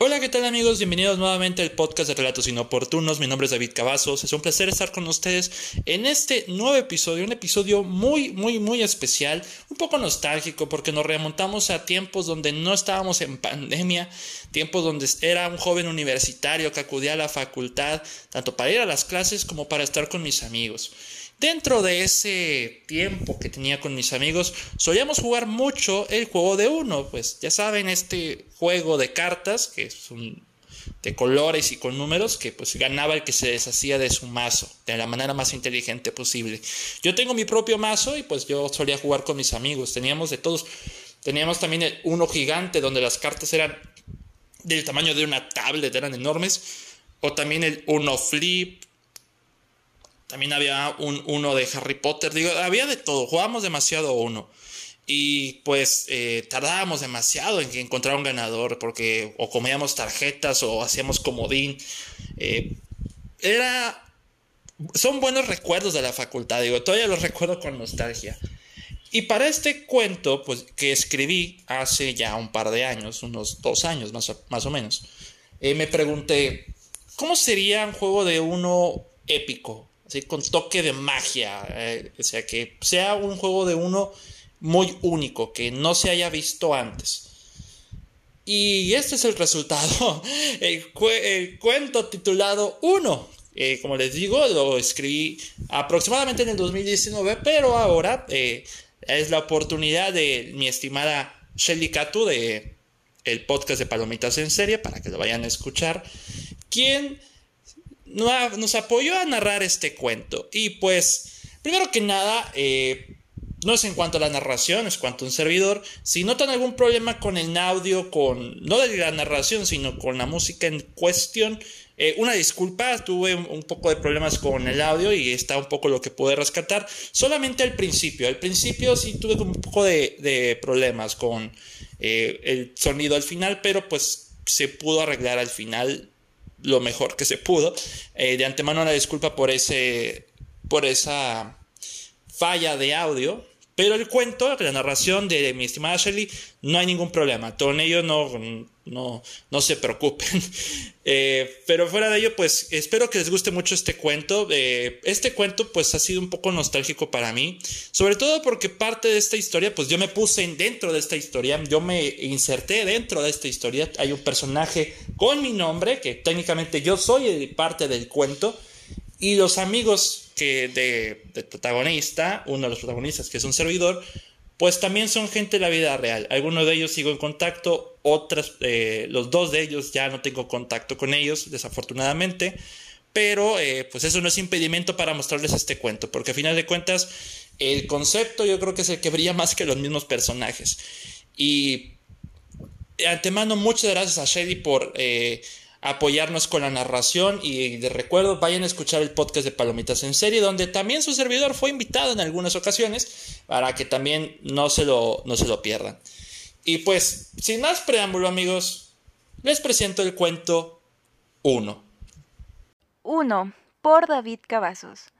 Hola, ¿qué tal amigos? Bienvenidos nuevamente al podcast de Relatos Inoportunos. Mi nombre es David Cavazos. Es un placer estar con ustedes en este nuevo episodio, un episodio muy, muy, muy especial, un poco nostálgico porque nos remontamos a tiempos donde no estábamos en pandemia, tiempos donde era un joven universitario que acudía a la facultad, tanto para ir a las clases como para estar con mis amigos. Dentro de ese tiempo que tenía con mis amigos, solíamos jugar mucho el juego de uno, pues ya saben, este juego de cartas, que es un de colores y con números, que pues ganaba el que se deshacía de su mazo, de la manera más inteligente posible. Yo tengo mi propio mazo y pues yo solía jugar con mis amigos, teníamos de todos, teníamos también el uno gigante, donde las cartas eran del tamaño de una tablet, eran enormes, o también el uno flip, también había un uno de Harry Potter. Digo, había de todo. Jugábamos demasiado uno. Y pues eh, tardábamos demasiado en encontrar un ganador. Porque o comíamos tarjetas o hacíamos comodín. Eh, era. Son buenos recuerdos de la facultad. Digo, todavía los recuerdo con nostalgia. Y para este cuento, pues que escribí hace ya un par de años, unos dos años más o, más o menos, eh, me pregunté, ¿cómo sería un juego de uno épico? Con toque de magia. Eh, o sea, que sea un juego de uno muy único, que no se haya visto antes. Y este es el resultado. El, cuento titulado Uno. Eh, como les digo, lo escribí aproximadamente en el 2019, pero ahora eh, es la oportunidad de mi estimada Shelly Katu de el podcast de Palomitas en Serie para que lo vayan a escuchar, quien nos apoyó a narrar este cuento. Y pues, primero que nada, eh, no es en cuanto a la narración, es cuanto a un servidor. Si notan algún problema con el audio, con no de la narración, sino con la música en cuestión, eh, una disculpa, tuve un poco de problemas con el audio y está un poco lo que pude rescatar. Solamente al principio, al principio sí tuve un poco de, problemas con eh, el sonido al final, pero pues se pudo arreglar al final lo mejor que se pudo. Eh, de antemano la disculpa por ese por esa falla de audio. Pero el cuento, la narración de mi estimada Shelly, no hay ningún problema. Con ello no, no, no se preocupen. Eh, pero fuera de ello, pues espero que les guste mucho este cuento. Eh, este cuento pues ha sido un poco nostálgico para mí. Sobre todo porque parte de esta historia, pues yo me puse dentro de esta historia. Yo me inserté dentro de esta historia. Hay un personaje con mi nombre, que técnicamente yo soy parte del cuento. Y los amigos que de, del protagonista, uno de los protagonistas que es un servidor, pues también son gente de la vida real. Algunos de ellos sigo en contacto, otras, eh, los dos de ellos ya no tengo contacto con ellos, desafortunadamente. Pero eh, pues eso no es impedimento para mostrarles este cuento, porque a final de cuentas el concepto yo creo que es el que brilla más que los mismos personajes. Y de antemano muchas gracias a Shelly por eh, apoyarnos con la narración y de recuerdo vayan a escuchar el podcast de Palomitas en serie donde también su servidor fue invitado en algunas ocasiones para que también no se lo, no se lo pierdan. Y pues, sin más preámbulo amigos, les presento el cuento 1. 1. Por David Cavazos.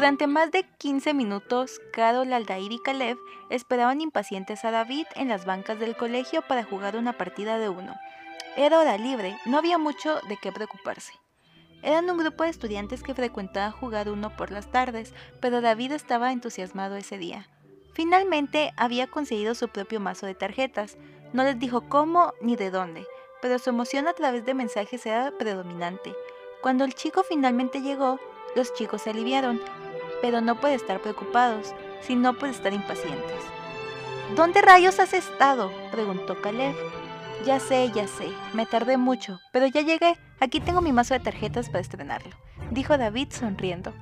Durante más de 15 minutos, Carol, Aldair y Caleb esperaban impacientes a David en las bancas del colegio para jugar una partida de uno. Era hora libre, no había mucho de qué preocuparse. Eran un grupo de estudiantes que frecuentaban jugar uno por las tardes, pero David estaba entusiasmado ese día. Finalmente había conseguido su propio mazo de tarjetas. No les dijo cómo ni de dónde, pero su emoción a través de mensajes era predominante. Cuando el chico finalmente llegó, los chicos se aliviaron, pero no puede estar preocupados, sino puede estar impacientes. ¿Dónde rayos has estado? preguntó Caleb. Ya sé, ya sé, me tardé mucho, pero ya llegué. Aquí tengo mi mazo de tarjetas para estrenarlo, dijo David sonriendo.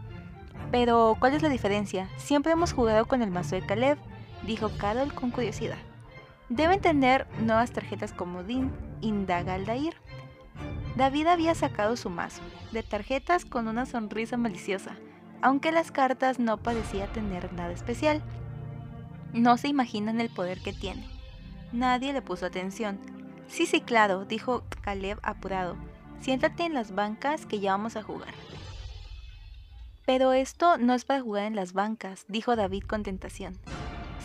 Pero, ¿cuál es la diferencia? Siempre hemos jugado con el mazo de Caleb, dijo Carol con curiosidad. Deben tener nuevas tarjetas como Dean, indaga Aldair. David había sacado su mazo, de tarjetas con una sonrisa maliciosa aunque las cartas no parecía tener nada especial. No se imaginan el poder que tiene. Nadie le puso atención. Sí, sí, claro, dijo Caleb apurado. Siéntate en las bancas que ya vamos a jugar. Pero esto no es para jugar en las bancas, dijo David con tentación.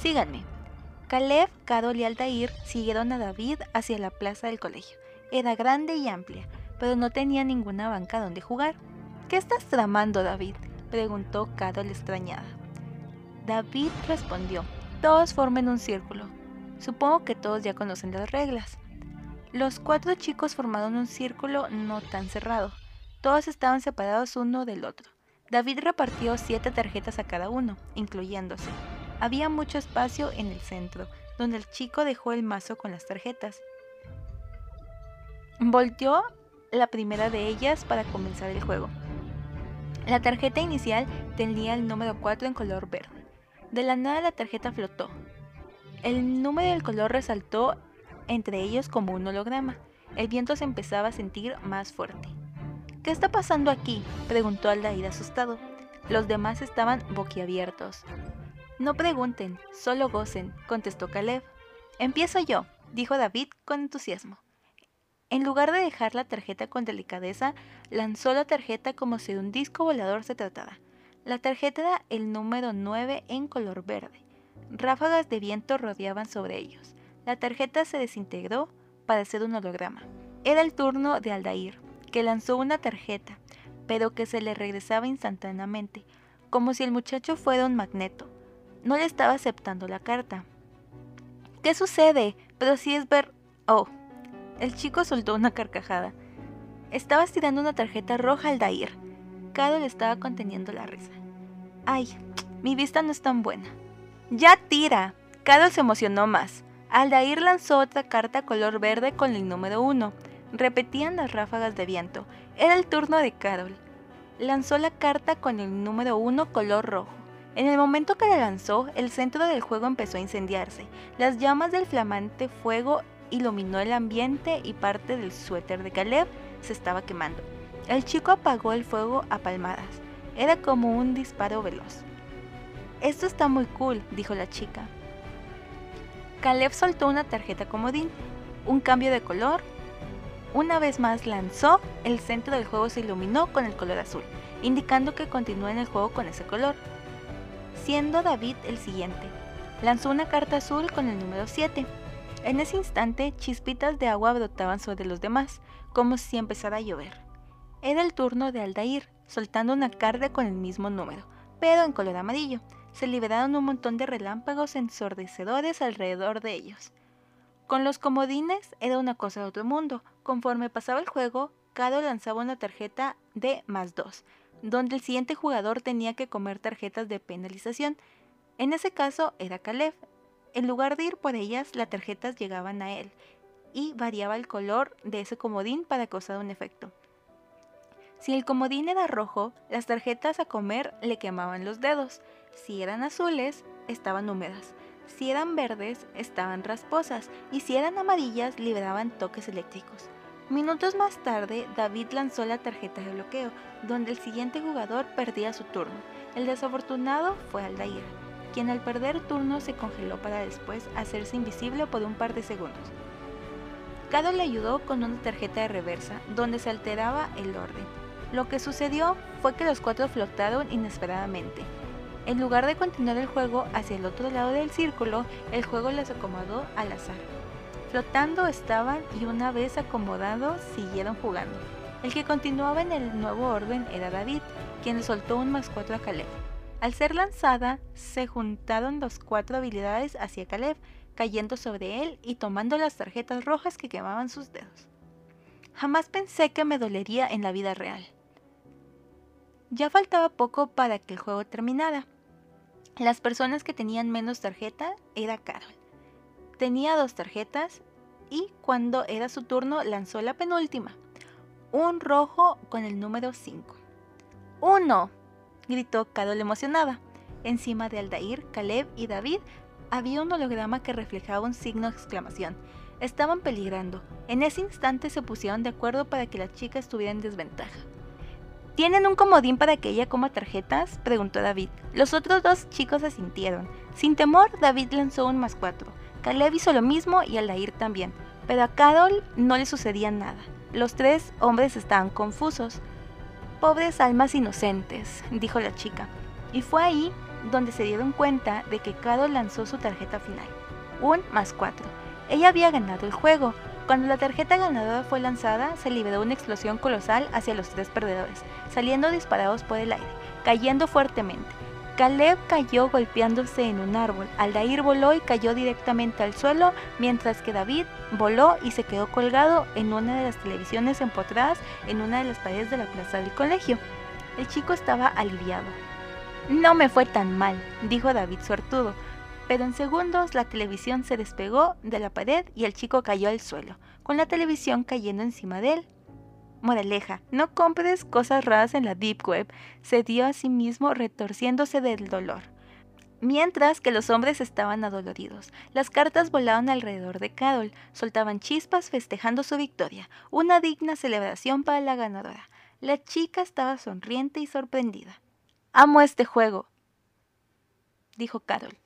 Síganme. Caleb, Carol y Altair siguieron a David hacia la plaza del colegio. Era grande y amplia, pero no tenía ninguna banca donde jugar. ¿Qué estás tramando, David? Preguntó Carol extrañada. David respondió, todos formen un círculo. Supongo que todos ya conocen las reglas. Los cuatro chicos formaron un círculo no tan cerrado. Todos estaban separados uno del otro. David repartió siete tarjetas a cada uno, incluyéndose. Había mucho espacio en el centro, donde el chico dejó el mazo con las tarjetas. Volteó la primera de ellas para comenzar el juego. La tarjeta inicial tenía el número 4 en color verde. De la nada la tarjeta flotó. El número del color resaltó entre ellos como un holograma. El viento se empezaba a sentir más fuerte. ¿Qué está pasando aquí? preguntó Aldair asustado. Los demás estaban boquiabiertos. No pregunten, solo gocen, contestó Caleb. Empiezo yo, dijo David con entusiasmo. En lugar de dejar la tarjeta con delicadeza, lanzó la tarjeta como si de un disco volador se tratara. La tarjeta era el número 9 en color verde. Ráfagas de viento rodeaban sobre ellos. La tarjeta se desintegró para ser un holograma. Era el turno de Aldair, que lanzó una tarjeta, pero que se le regresaba instantáneamente, como si el muchacho fuera un magneto. No le estaba aceptando la carta. ¿Qué sucede? Pero si es ver... Oh. El chico soltó una carcajada. Estaba tirando una tarjeta roja al Dair. le estaba conteniendo la risa. Ay, mi vista no es tan buena. ¡Ya tira! Carol se emocionó más. Aldair lanzó otra carta color verde con el número 1. Repetían las ráfagas de viento. Era el turno de Carol. Lanzó la carta con el número 1 color rojo. En el momento que la lanzó, el centro del juego empezó a incendiarse. Las llamas del flamante fuego iluminó el ambiente y parte del suéter de Caleb se estaba quemando. El chico apagó el fuego a palmadas. Era como un disparo veloz. Esto está muy cool, dijo la chica. Caleb soltó una tarjeta comodín, un cambio de color. Una vez más lanzó, el centro del juego se iluminó con el color azul, indicando que continúa en el juego con ese color siendo David el siguiente. Lanzó una carta azul con el número 7. En ese instante, chispitas de agua brotaban sobre los demás, como si empezara a llover. Era el turno de Aldair, soltando una carta con el mismo número, pero en color amarillo. Se liberaron un montón de relámpagos ensordecedores alrededor de ellos. Con los comodines era una cosa de otro mundo. Conforme pasaba el juego, Cado lanzaba una tarjeta de más 2, donde el siguiente jugador tenía que comer tarjetas de penalización. En ese caso era Caleb. En lugar de ir por ellas, las tarjetas llegaban a él y variaba el color de ese comodín para causar un efecto. Si el comodín era rojo, las tarjetas a comer le quemaban los dedos. Si eran azules, estaban húmedas. Si eran verdes, estaban rasposas. Y si eran amarillas, liberaban toques eléctricos. Minutos más tarde, David lanzó la tarjeta de bloqueo, donde el siguiente jugador perdía su turno. El desafortunado fue Aldair, quien al perder turno se congeló para después hacerse invisible por un par de segundos. Cado le ayudó con una tarjeta de reversa, donde se alteraba el orden. Lo que sucedió fue que los cuatro flotaron inesperadamente. En lugar de continuar el juego hacia el otro lado del círculo, el juego les acomodó al azar. Flotando estaban y una vez acomodados siguieron jugando. El que continuaba en el nuevo orden era David, quien le soltó un más 4 a Caleb. Al ser lanzada, se juntaron las cuatro habilidades hacia Caleb, cayendo sobre él y tomando las tarjetas rojas que quemaban sus dedos. Jamás pensé que me dolería en la vida real. Ya faltaba poco para que el juego terminara. Las personas que tenían menos tarjeta era Carol. Tenía dos tarjetas y cuando era su turno lanzó la penúltima, un rojo con el número 5. ¡Uno! Gritó Carol emocionada. Encima de Aldair, Caleb y David había un holograma que reflejaba un signo de exclamación. Estaban peligrando. En ese instante se pusieron de acuerdo para que la chica estuviera en desventaja. ¿Tienen un comodín para que ella coma tarjetas? preguntó David. Los otros dos chicos asintieron. Sin temor, David lanzó un más cuatro. Caleb hizo lo mismo y Aldair también, pero a Carol no le sucedía nada. Los tres hombres estaban confusos. Pobres almas inocentes, dijo la chica. Y fue ahí donde se dieron cuenta de que Carol lanzó su tarjeta final. Un más cuatro. Ella había ganado el juego. Cuando la tarjeta ganadora fue lanzada, se liberó una explosión colosal hacia los tres perdedores, saliendo disparados por el aire, cayendo fuertemente. Caleb cayó golpeándose en un árbol, Aldair voló y cayó directamente al suelo, mientras que David voló y se quedó colgado en una de las televisiones empotradas en una de las paredes de la plaza del colegio. El chico estaba aliviado. No me fue tan mal, dijo David suertudo, pero en segundos la televisión se despegó de la pared y el chico cayó al suelo, con la televisión cayendo encima de él. Moraleja, no compres cosas raras en la Deep Web, se dio a sí mismo retorciéndose del dolor. Mientras que los hombres estaban adoloridos, las cartas volaban alrededor de Carol, soltaban chispas festejando su victoria, una digna celebración para la ganadora. La chica estaba sonriente y sorprendida. Amo este juego, dijo Carol.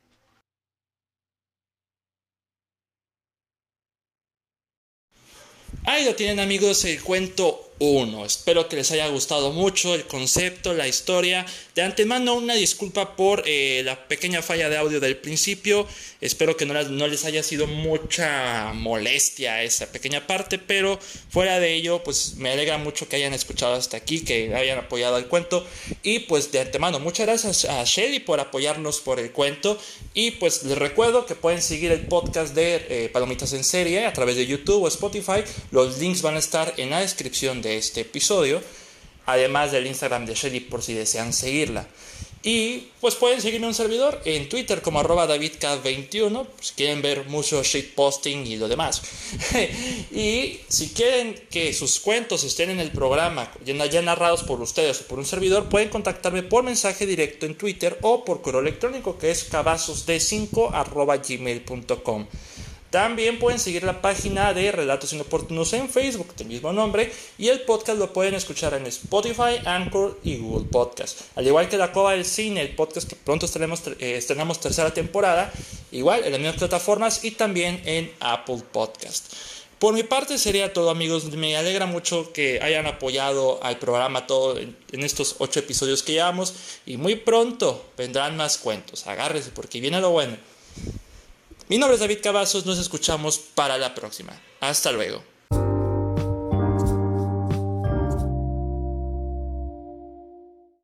Ahí lo tienen amigos, el cuento 1. Espero que les haya gustado mucho el concepto, la historia. De antemano una disculpa por eh, la pequeña falla de audio del principio. Espero que no, les haya sido mucha molestia esa pequeña parte, pero fuera de ello, pues me alegra mucho que hayan escuchado hasta aquí, que hayan apoyado el cuento. Y pues de antemano, muchas gracias a Shelly por apoyarnos por el cuento. Y pues les recuerdo que pueden seguir el podcast de eh, Palomitas en Serie a través de YouTube o Spotify. Los links van a estar en la descripción de este episodio, además del Instagram de Shelly por si desean seguirla. Y pues pueden seguirme un servidor en Twitter como arroba davidk21 si quieren ver mucho shitposting y lo demás. y si quieren que sus cuentos estén en el programa ya narrados por ustedes o por un servidor, pueden contactarme por mensaje directo en Twitter o por correo electrónico que es cabazosd5 arroba gmail.com. También pueden seguir la página de Relatos Inoportunos en Facebook, del mismo nombre, y el podcast lo pueden escuchar en Spotify, Anchor y Google Podcast. Al igual que La Cova del Cine, el podcast que pronto eh, estrenamos tercera temporada, igual en las mismas plataformas y también en Apple Podcast. Por mi parte sería todo amigos, me alegra mucho que hayan apoyado al programa todo en, en estos ocho episodios que llevamos y muy pronto vendrán más cuentos, agárrense porque viene lo bueno. Mi nombre es David Cavazos, nos escuchamos para la próxima. Hasta luego.